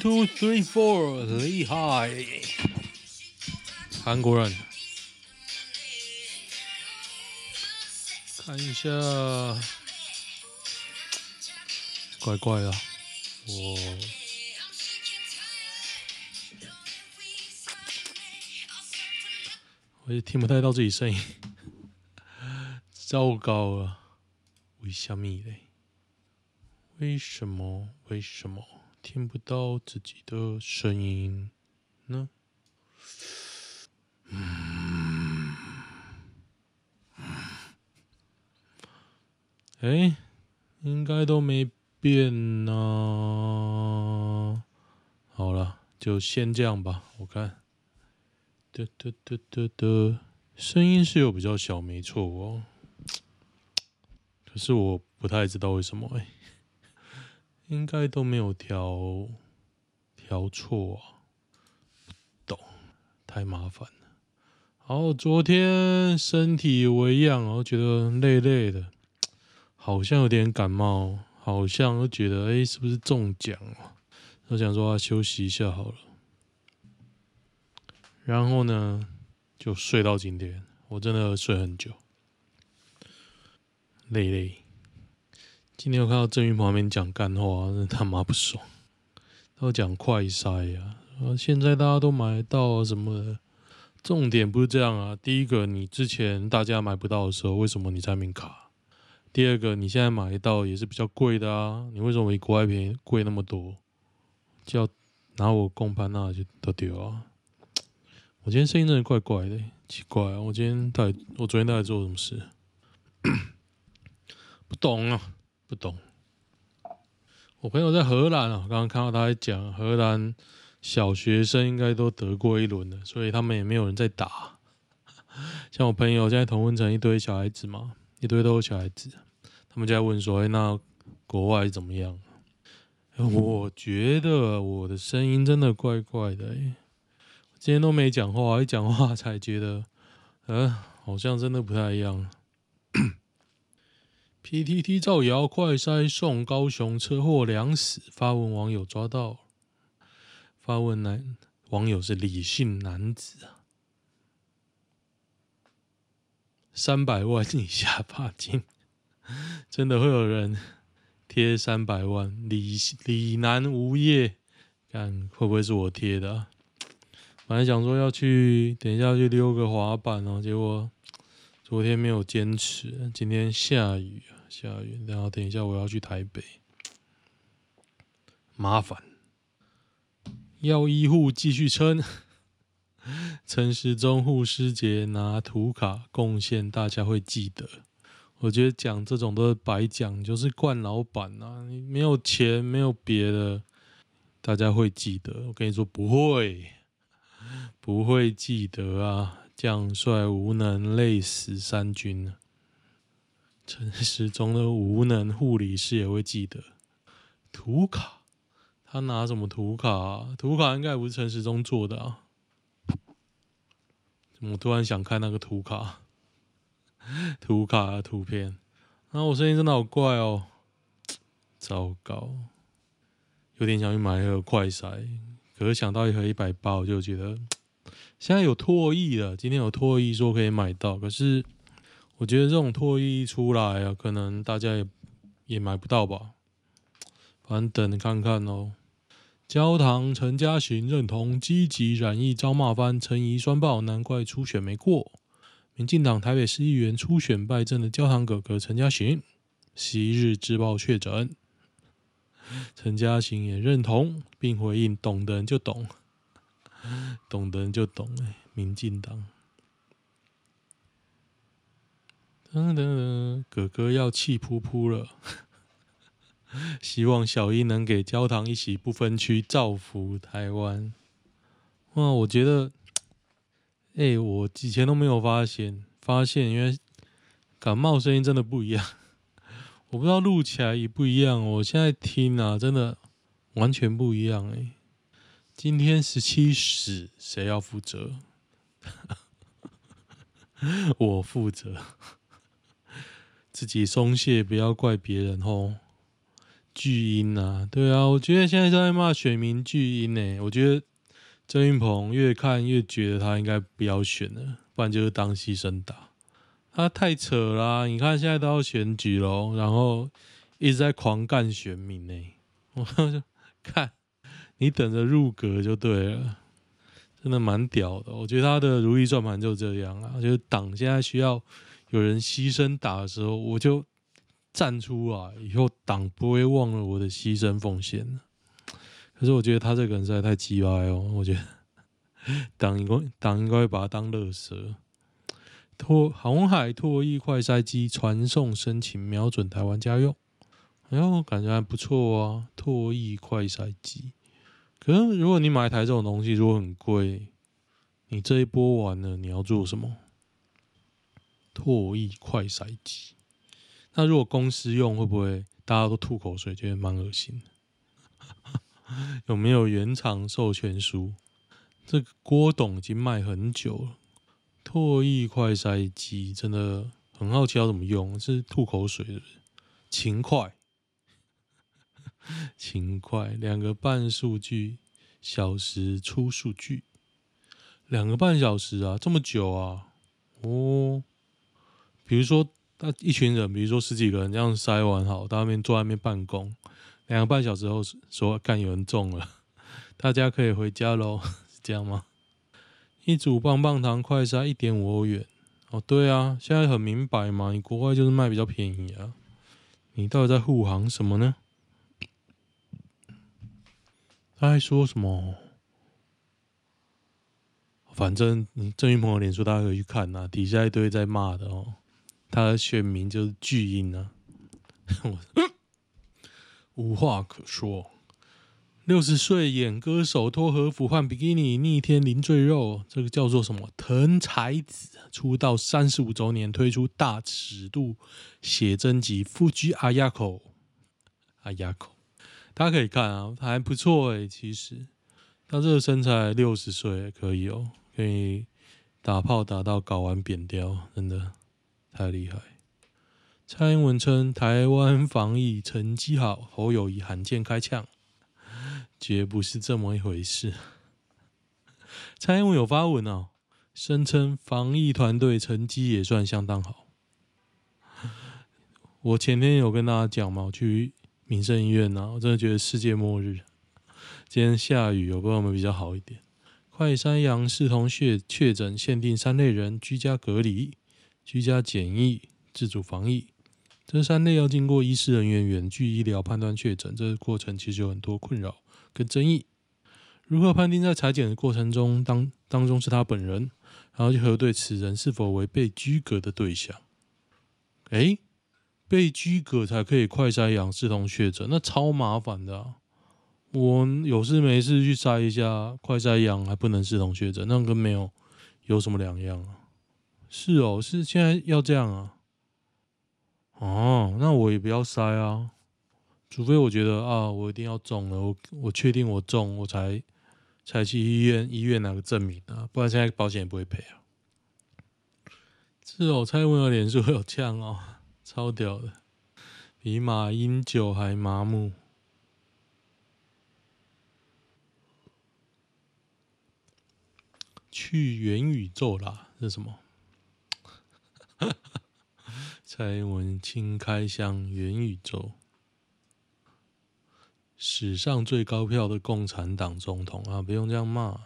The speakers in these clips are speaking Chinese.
two three four，厉害！韩国人，看一下，怪怪的，我我也听不太到自己声音，糟糕了，为什么嘞？为什么？为什么？听不到自己的声音呢？嗯，哎，应该都没变呢。好了，就先这样吧。我看，得得得得得，声音是有比较小，没错哦。可是我不太知道为什么哎。应该都没有调调错啊，不懂，太麻烦了。好，昨天身体微恙，我觉得累累的，好像有点感冒，好像又觉得哎、是不是中奖了？我想说要休息一下好了。然后呢，就睡到今天，我真的睡很久，累累。今天我看到郑云旁边讲干话，真他妈不爽。他讲快筛呀，啊，现在大家都买到什么。重点不是这样啊。第一个，你之前大家买不到的时候，为什么你在那边卡？第二个，你现在买得到也是比较贵的啊。你为什么比国外便宜贵那么多？就要拿我共攀那就都丢啊。我今天声音真的怪怪的，奇怪啊。我今天到底，我昨天到底做了什么事？不懂啊。不懂，我朋友在荷兰啊，刚刚看到他在讲荷兰小学生应该都得过一轮了，所以他们也没有人在打。像我朋友现在同温层一堆小孩子嘛，一堆都是小孩子，他们就在问说：“哎，那国外怎么样？”我觉得我的声音真的怪怪的，哎，今天都没讲话，一讲话才觉得，嗯，好像真的不太一样。PTT 造谣，快筛送高雄车祸两死，发文网友抓到。发文男网友是李姓男子啊，三百万以下罚金，真的会有人贴三百万？李李男无业，看会不会是我贴的啊？本来想说要去，等一下去溜个滑板哦，结果。昨天没有坚持，今天下雨啊，下雨。然后等一下我要去台北，麻烦。要医护继续撑，陈时中护师节拿图卡贡献，大家会记得。我觉得讲这种都是白讲，就是惯老板啊。你没有钱，没有别的，大家会记得。我跟你说不会，不会记得啊。将帅无能，累死三军。陈时中的无能，护理师也会记得。图卡，他拿什么图卡啊？图卡应该不是陈时中做的啊。怎么突然想看那个图卡？图卡的图片。啊，我声音真的好怪哦。糟糕，有点想去买一盒快筛，可是想到一盒一百八，我就觉得。现在有唾液了，今天有唾液说可以买到，可是我觉得这种唾液出来啊，可能大家也也买不到吧。反正等看看哦。焦糖陈嘉行认同积极染疫遭骂翻，陈怡酸爆，难怪初选没过。民进党台北市议员初选败阵的焦糖哥哥陈嘉行，昔日自曝确诊。陈嘉行也认同，并回应：懂的人就懂。懂的人就懂哎，民进党，噔噔噔，哥哥要气噗噗了，希望小英能给焦糖一起不分区，造福台湾。哇，我觉得，哎，我以前都没有发现，发现，因为感冒声音真的不一样。我不知道录起来也不一样，我现在听啊，真的完全不一样哎。今天十七时，谁要负责？我负责。自己松懈，不要怪别人哦。巨婴啊，对啊，我觉得现在在骂选民巨婴呢。我觉得郑云鹏越看越觉得他应该不要选了，不然就是当牺牲打。他太扯啦！你看现在都要选举喽，然后一直在狂干选民呢。我就看你等着入阁就对了，真的蛮屌的。我觉得他的如意算盘就这样啊，就是党现在需要有人牺牲打的时候，我就。站出来以后，党不会忘了我的牺牲奉献。可是我觉得他这个人实在太鸡歪哦，我觉得 党应该党应该会把他当乐色。拓鸿海唾液快筛机传送申请，瞄准台湾家用。哎呦，感觉还不错啊！唾液快筛机。可是如果你买一台这种东西，如果很贵，你这一波完了，你要做什么？唾液快筛机。那如果公司用会不会大家都吐口水，觉得蛮恶心的？有没有原厂授权书？这个郭董已经卖很久了。唾液快筛机真的很好奇要怎么用，是吐口水是不是？勤快，勤快，两个半数据小时出数据，两个半小时啊，这么久啊？哦，比如说。那一群人，比如说十几个人，这样筛完好，到那边坐在那边办公，两个半小时后说干有人中了，大家可以回家喽，是这样吗？一组棒棒糖快筛一点五欧元，哦，对啊，现在很明白嘛，你国外就是卖比较便宜啊，你到底在护航什么呢？他还说什么？反正郑云鹏的脸书大家可以去看呐、底下一堆在骂的哦。他的选民就是巨婴啊，我 无话可说。六十岁演歌手脱和服换比基尼逆天零赘肉，这个叫做什么？藤彩子出道三十五周年推出大尺度写真集《Fuji Ayako》，阿亚口，大家可以看啊，还不错哎。其实他这个身材六十岁可以哦，可以打炮打到睾丸扁掉，真的。太厉害！蔡英文称台湾防疫成绩好，侯友宜罕见开呛，绝不是这么一回事。蔡英文有发文哦，声称防疫团队成绩也算相当好。我前天有跟大家讲嘛，我去民生医院呐，我真的觉得世界末日。今天下雨，我不知道有没有比较好一点。快山阳视同确确诊，限定三类人居家隔离。居家检疫、自主防疫，这三类要经过医师人员远距医疗判断确诊，这个过程其实有很多困扰跟争议。如何判定在采检的过程中当当中是他本人，然后去核对此人是否为被居隔的对象？诶，被居隔才可以快筛阳视同确诊，那超麻烦的。我有事没事去筛一下，快筛阳还不能视同确诊，那跟没有有什么两样啊？是哦，是现在要这样啊？哦，那我也不要筛啊，除非我觉得啊，我一定要中了，我我确定我中，我才才去医院医院拿个证明啊，不然现在保险也不会赔啊。是哦，蔡英文的脸书有呛哦，超屌的，比马英九还麻木。去元宇宙啦，是什么？蔡英文轻开箱元宇宙，史上最高票的共产党总统啊！不用这样骂，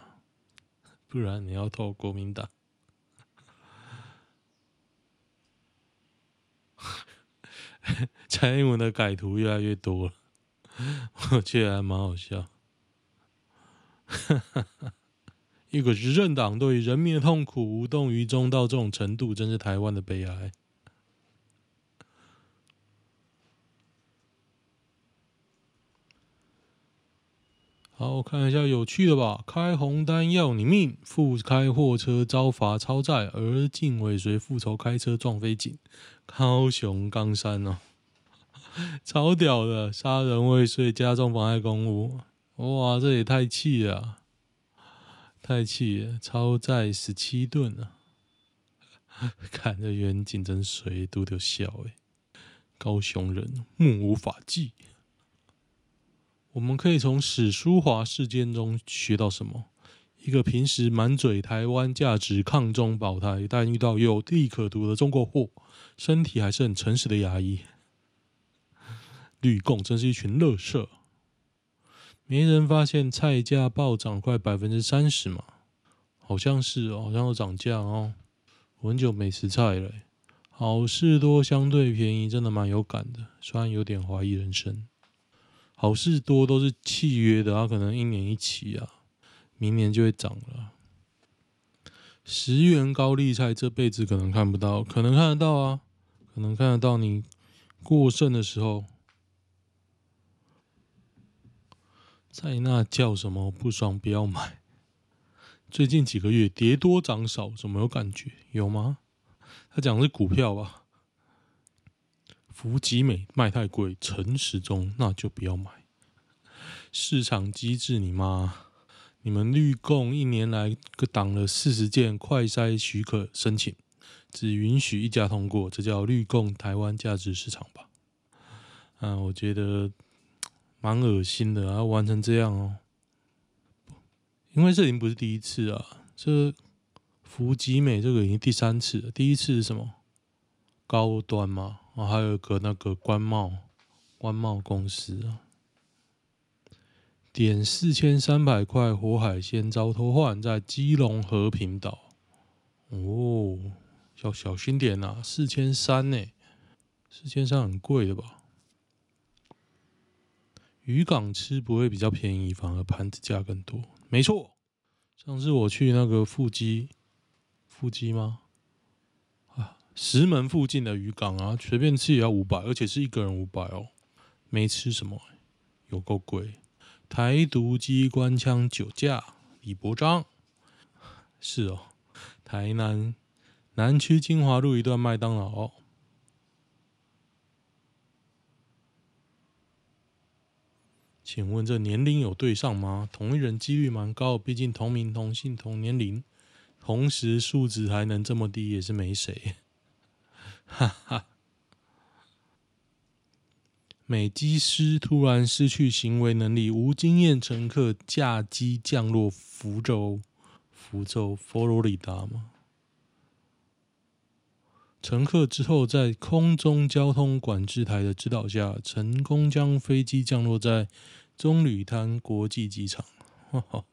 不然你要投国民党。蔡英文的改图越来越多了，我觉得还蛮好笑。一个执政党对人民的痛苦无动于衷到这种程度，真是台湾的悲哀。好，我看一下有趣的吧。开红单要你命，副开货车遭罚超载，而竟尾随复仇开车撞飞警。高雄冈山哦，超屌的，杀人未遂加重妨碍公务。哇，这也太气了，太气了！超载十七吨啊！看着远景真水都得笑诶。高雄人目无法纪。我们可以从史书华事件中学到什么？一个平时满嘴台湾价值、抗中保台，但遇到有利可图的中国货，身体还是很诚实的牙医。绿共真是一群垃圾。没人发现菜价暴涨快百分之三十嘛？好像是哦，好像有涨价哦。我很久没吃菜了，好事多相对便宜，真的蛮有感的，虽然有点怀疑人生。好事多都是契约的，它可能一年一期啊，明年就会涨了。十元高丽菜这辈子可能看不到，可能看得到啊，可能看得到你过剩的时候。在那叫什么不爽不要买。最近几个月跌多涨少，怎么有感觉？有吗？他讲的是股票吧？福吉美卖太贵，诚实中那就不要买。市场机制你妈！你们绿共一年来挡了四十件快筛许可申请，只允许一家通过，这叫绿共台湾价值市场吧？啊，我觉得蛮恶心的啊，玩成这样哦。因为这已经不是第一次啊，这福吉美这个已经第三次了。第一次是什么？高端吗。我，还有一个那个官贸，官贸公司啊，点四千三百块活海鲜遭偷换，在基隆和平岛。哦，要小心点呐，四千三呢，四千三很贵的吧？渔港吃不会比较便宜，反而盘子价更多。没错，上次我去那个富基，富基吗？石门附近的渔港啊，随便吃也要五百，而且是一个人五百哦。没吃什么，有够贵。台独机关枪酒驾，李伯章。是哦，台南南区金华路一段麦当劳。请问这年龄有对上吗？同一人几率蛮高，毕竟同名同姓同年龄，同时数值还能这么低，也是没谁。哈哈，美机师突然失去行为能力，无经验乘客驾机降落福州，福州佛罗里达吗？乘客之后在空中交通管制台的指导下，成功将飞机降落在棕榈滩国际机场。哈哈，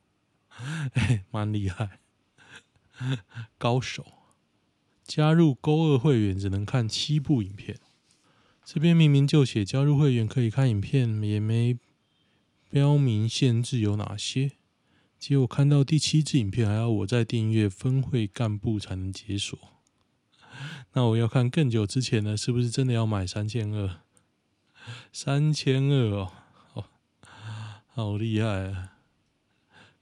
哎，蛮厉害，高手。加入勾二会员只能看七部影片，这边明明就写加入会员可以看影片，也没标明限制有哪些。结果看到第七支影片，还要我在订阅分会干部才能解锁。那我要看更久之前的，是不是真的要买三千二？三千二哦，哦，好厉害啊！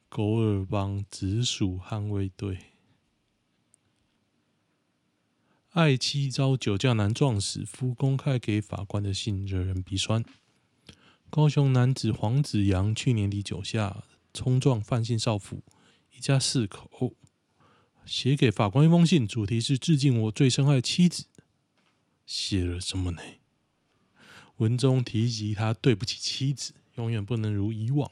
勾二帮直属捍卫队。爱妻遭酒驾男撞死，夫公开给法官的信惹人鼻酸。高雄男子黄子扬去年底酒驾冲撞范姓少妇，一家四口，写给法官一封信，主题是致敬我最深爱妻子。写了什么呢？文中提及他对不起妻子，永远不能如以往，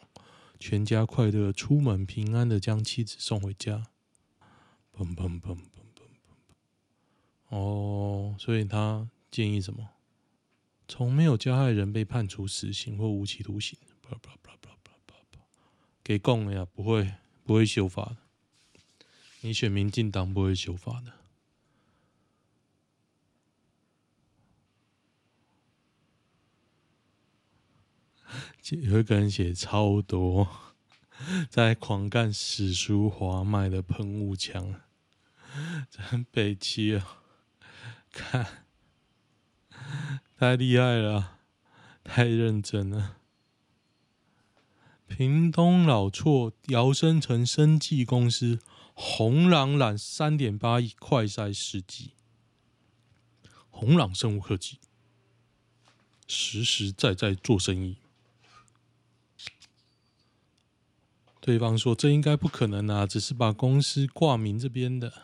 全家快乐出门，平安的将妻子送回家。砰砰砰。哦，所以他建议什么？从没有加害人被判处死刑或无期徒刑。给供了呀，不会不会修法的。你选民进党不会修法的。有一个人写超多，在狂干史书华卖的喷雾枪，真北七啊！看，太厉害了，太认真了。屏东老厝摇身成生技公司，红朗揽三点八亿快筛试剂。红朗生物科技实实在在做生意。对方说：“这应该不可能啊，只是把公司挂名这边的。”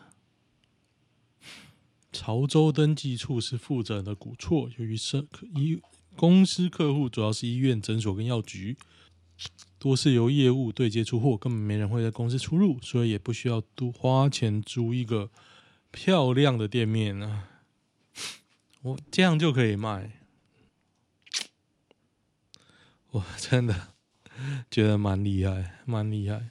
潮州登记处是负责人的古错，由于是医公司客户主要是医院、诊所跟药局，多是由业务对接出货，根本没人会在公司出入，所以也不需要多花钱租一个漂亮的店面啊。我这样就可以卖，我真的觉得蛮厉害，蛮厉害。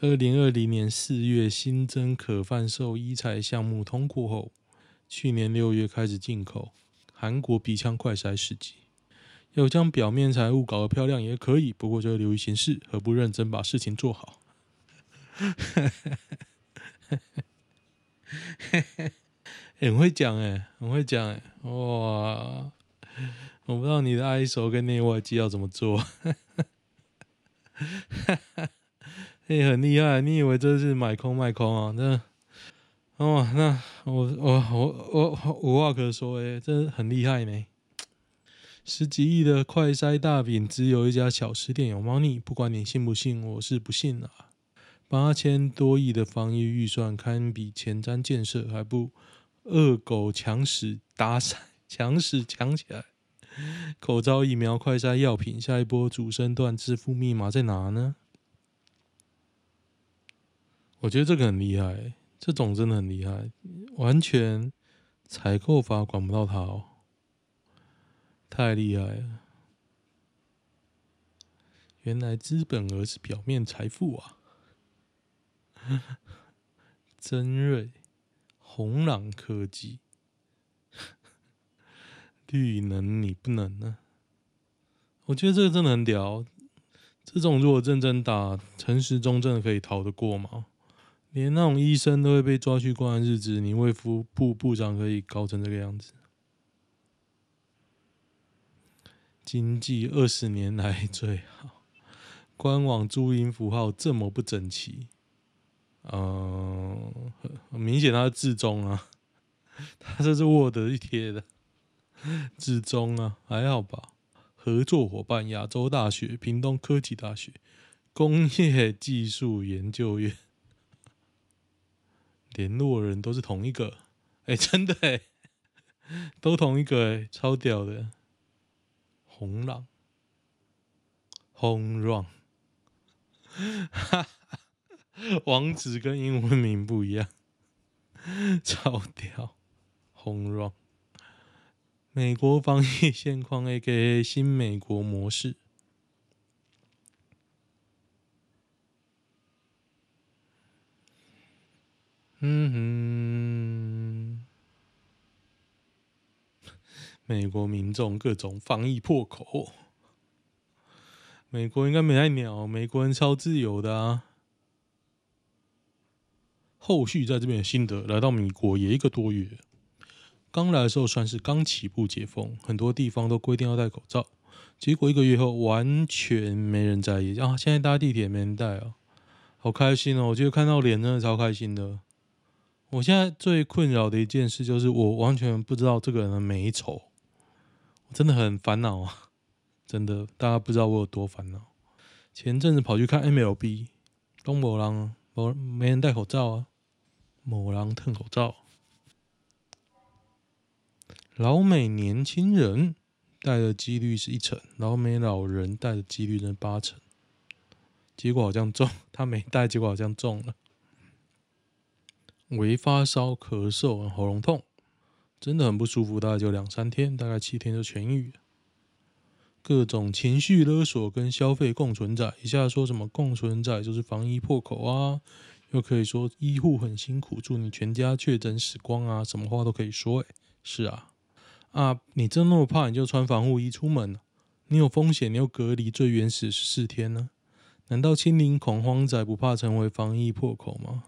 二零二零年四月新增可贩售医材项目通过后。去年六月开始进口韩国鼻腔快筛试剂，要将表面财务搞得漂亮也可以，不过就流于形式，何不认真把事情做好？很会讲哎，很会讲哎，哇！我不知道你的 ISO 跟内外机要怎么做，哎，很厉害，你以为这是买空卖空啊？那。哦，那我我我我无话可说诶，真很厉害呢！十几亿的快筛大饼，只有一家小吃店有猫腻，不管你信不信，我是不信啊！八千多亿的防疫预算，堪比前瞻建设，还不恶狗抢屎打伞，抢屎抢起来！口罩、疫苗、快筛、药品，下一波主升段支付密码在哪呢？我觉得这个很厉害。这种真的很厉害，完全采购法管不到他哦，太厉害了！原来资本额是表面财富啊！曾瑞、红朗科技、绿能，你不能呢？我觉得这个真的很屌。这种如果认真打，陈时中真的可以逃得过吗？连那种医生都会被抓去关的日子，你卫福部部长可以搞成这个样子？经济二十年来最好，官网注音符号这么不整齐，嗯，很明显他是置中啊，他这是 Word 一贴的，置中啊，还好吧？合作伙伴：亚洲大学、屏东科技大学、工业技术研究院。联络人都是同一个，哎、欸，真的哎，都同一个哎，超屌的，红朗，Home Run，哈哈，网址跟英文名不一样，超屌，Home Run，美国防疫现况 AKA 新美国模式。嗯哼，美国民众各种防疫破口，美国应该没爱鸟，美国人超自由的啊。后续在这边的心得，来到美国也一个多月，刚来的时候算是刚起步解封，很多地方都规定要戴口罩，结果一个月后完全没人在意啊！现在搭地铁没人戴啊，好开心哦！我觉得看到脸真的超开心的。我现在最困扰的一件事就是，我完全不知道这个人的美丑，我真的很烦恼啊！真的，大家不知道我有多烦恼。前阵子跑去看 MLB，东某狼某没人戴口罩啊，某狼褪口罩，老美年轻人戴的几率是一成，老美老人戴的几率是八成，结果好像中，他没戴，结果好像中了。微发烧、咳嗽、喉咙痛，真的很不舒服，大概就两三天，大概七天就痊愈。各种情绪勒索跟消费共存仔，一下说什么共存在就是防疫破口啊，又可以说医护很辛苦，祝你全家确诊死光啊，什么话都可以说。哎，是啊，啊，你真那么怕，你就穿防护衣出门。你有风险，你又隔离最原始十四天呢？难道清零恐慌仔不怕成为防疫破口吗？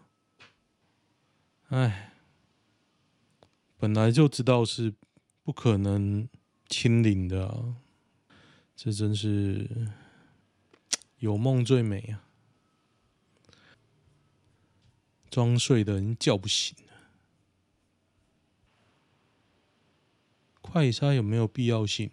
哎，本来就知道是不可能清零的啊，这真是有梦最美啊！装睡的人叫不醒了。快筛有没有必要性？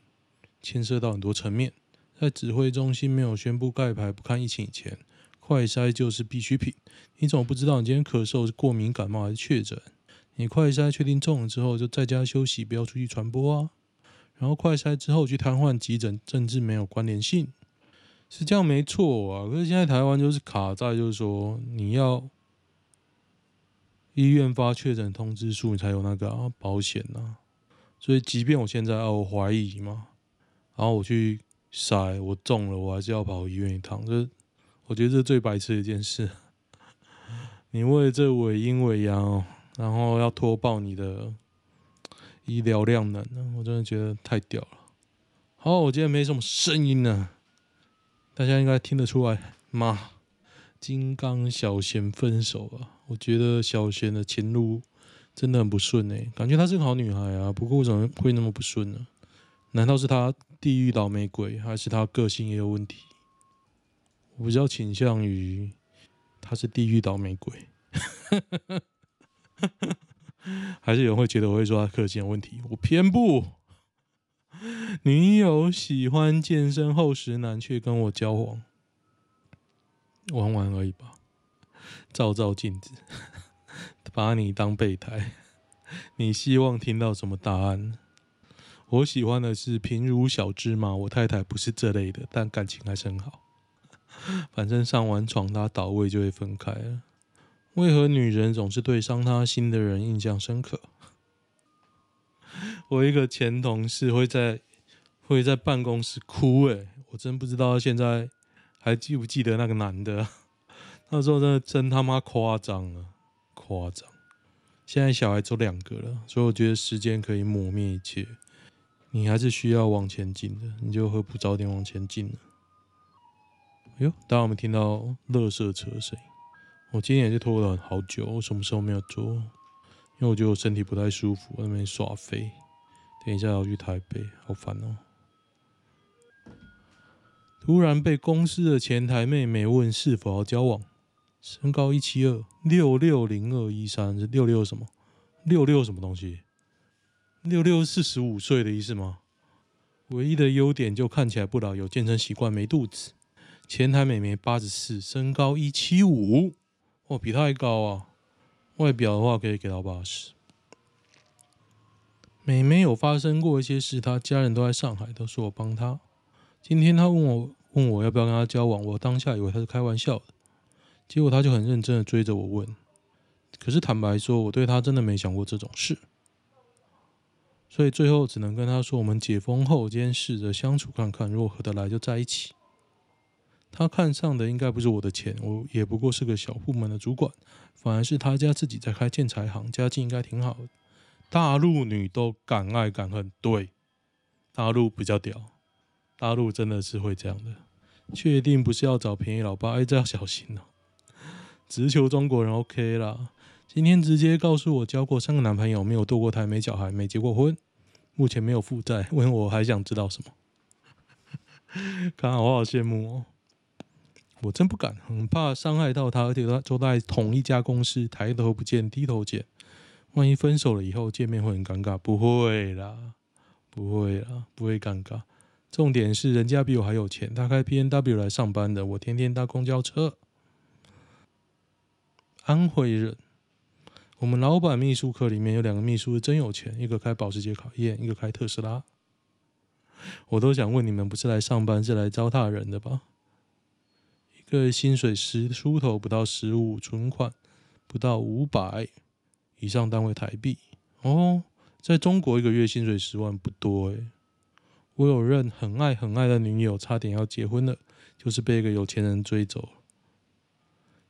牵涉到很多层面。在指挥中心没有宣布盖牌不看疫情以前，快筛就是必需品。你怎么不知道你今天咳嗽是过敏感冒还是确诊？你快筛确定中了之后，就在家休息，不要出去传播啊。然后快筛之后去瘫痪急诊，政治没有关联性，是这样没错啊。可是现在台湾就是卡在，就是说你要医院发确诊通知书，你才有那个、啊、保险呐、啊。所以即便我现在啊，我怀疑嘛，然后我去。筛我中了，我还是要跑医院一趟。这我觉得这是最白痴的一件事。你为这伪阴伪阳，然后要拖爆你的医疗量能，我真的觉得太屌了。好，我今天没什么声音呢，大家应该听得出来吗？金刚小贤分手啊！我觉得小贤的前路真的很不顺诶、感觉她是个好女孩啊，不过为什么会那么不顺呢？难道是她？地狱倒霉鬼，还是她个性也有问题？我比较倾向于他是地狱倒霉鬼，还是有人会觉得我会说他个性问题？我偏不。女友喜欢健身厚实男，却跟我交往，玩玩而已吧，照照镜子，把你当备胎，你希望听到什么答案？我喜欢的是平如小芝麻，我太太不是这类的，但感情还是很好。反正上完床她倒位就会分开了。为何女人总是对伤她心的人印象深刻？我一个前同事会在会在办公室哭，诶，我真不知道现在还记不记得那个男的。那时候真的真他妈夸张了，夸张。现在小孩都两个了，所以我觉得时间可以抹灭一切。你还是需要往前进的，你就何不早点往前进呢？哎呦，大家有没有听到垃圾车声音？我今天也是拖了好久，我什么时候没有做？因为我觉得我身体不太舒服，我在那边耍废。等一下要去台北，好烦哦。突然被公司的前台妹妹问是否要交往，身高一七二，六六零二一三，是六六什么？六六什么东西？六六四十五岁的意思吗？唯一的优点就看起来不老，有健身习惯，没肚子。前台美眉八十四，身高一七五，哦，比他还高啊！外表的话可以给到八十。美眉有发生过一些事，她家人都在上海，都是我帮她。今天她问我问我要不要跟她交往，我当下以为她是开玩笑的，结果她就很认真的追着我问。可是坦白说，我对她真的没想过这种事。所以最后只能跟她说，我们解封后今天试着相处看看，如果合得来就在一起。他看上的应该不是我的钱，我也不过是个小部门的主管，反而是他家自己在开建材行，家境应该挺好的。大陆女都敢爱敢恨，对，大陆比较屌，大陆真的是会这样的。确定不是要找便宜老爸？哎，这要小心哦。直球中国人 OK 啦。今天直接告诉我交过三个男朋友，没有堕过胎，没小孩，没结过婚，目前没有负债。问我还想知道什么？看我好羡慕哦！我真不敢，很怕伤害到他，而且他都在同一家公司，抬头不见低头见，万一分手了以后见面会很尴尬。不会啦，不会啦，不会尴尬。重点是人家比我还有钱，他开 BMW 来上班的，我天天搭公交车。安徽人。我们老板秘书课里面有两个秘书是真有钱，一个开保时捷考验，一个开特斯拉。我都想问你们，不是来上班，是来糟蹋人的吧？个月薪水十出头不到十五，存款不到五百以上单位台币哦，在中国一个月薪水十万不多诶。我有任很爱很爱的女友，差点要结婚了，就是被一个有钱人追走。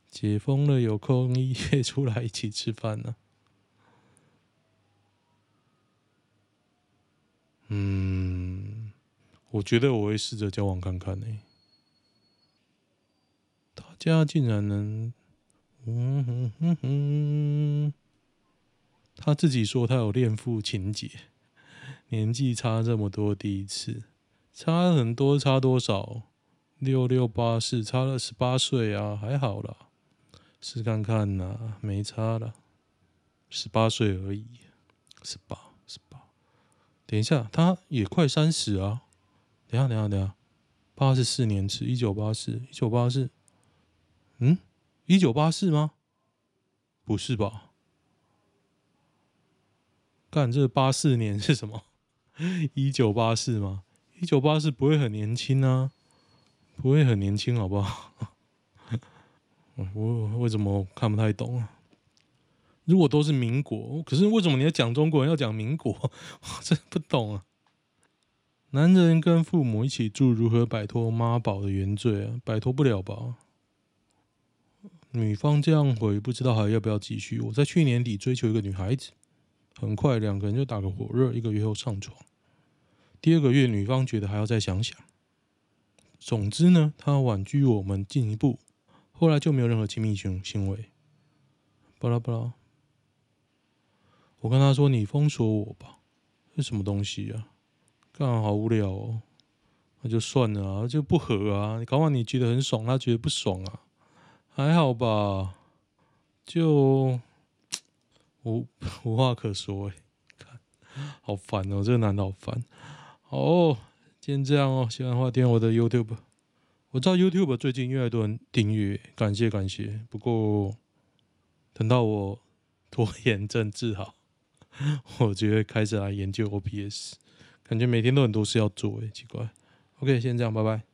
解封了，有空一夜出来一起吃饭呢、嗯，我觉得我会试着交往看看呢、家竟然能，嗯哼哼哼，他自己说他有恋父情节，年纪差这么多，第一次差很多，差多少？六六八四，差了十八岁啊，还好啦，试看看呐、没差了，十八岁而已，十八十八。等一下，他也快三十啊。等下等下等下，八十四年次，一九八四，一九八四，嗯，一九八四吗？不是吧？干，这八四年是什么？一九八四吗？一九八四不会很年轻啊。不会很年轻，好不好？我为什么看不太懂啊？如果都是民国，可是为什么你要讲中国人要讲民国？我 真不懂啊！男人跟父母一起住，如何摆脱妈宝的原罪啊？摆脱不了吧？女方这样回，不知道还要不要继续？我在去年底追求一个女孩子，很快两个人就打个火热，一个月后上床。第二个月，女方觉得还要再想想。总之呢，她婉拒我们进一步，后来就没有任何亲密行行为。巴拉巴拉，我跟她说：“你封锁我吧。”这什么东西啊？干好无聊哦。那就算了啊，就不合啊。你搞完你觉得很爽，他觉得不爽啊？还好吧，就无无话可说哎。看，好烦哦，这个男的好烦。哦。今天这样哦，喜欢的话点我的 YouTube。我知道 YouTube 最近越来越多人订阅，感谢感谢。不过等到我拖延症治好，我就会开始来研究 OBS。感觉每天都很多事要做，诶，奇怪。OK，先这样，拜拜。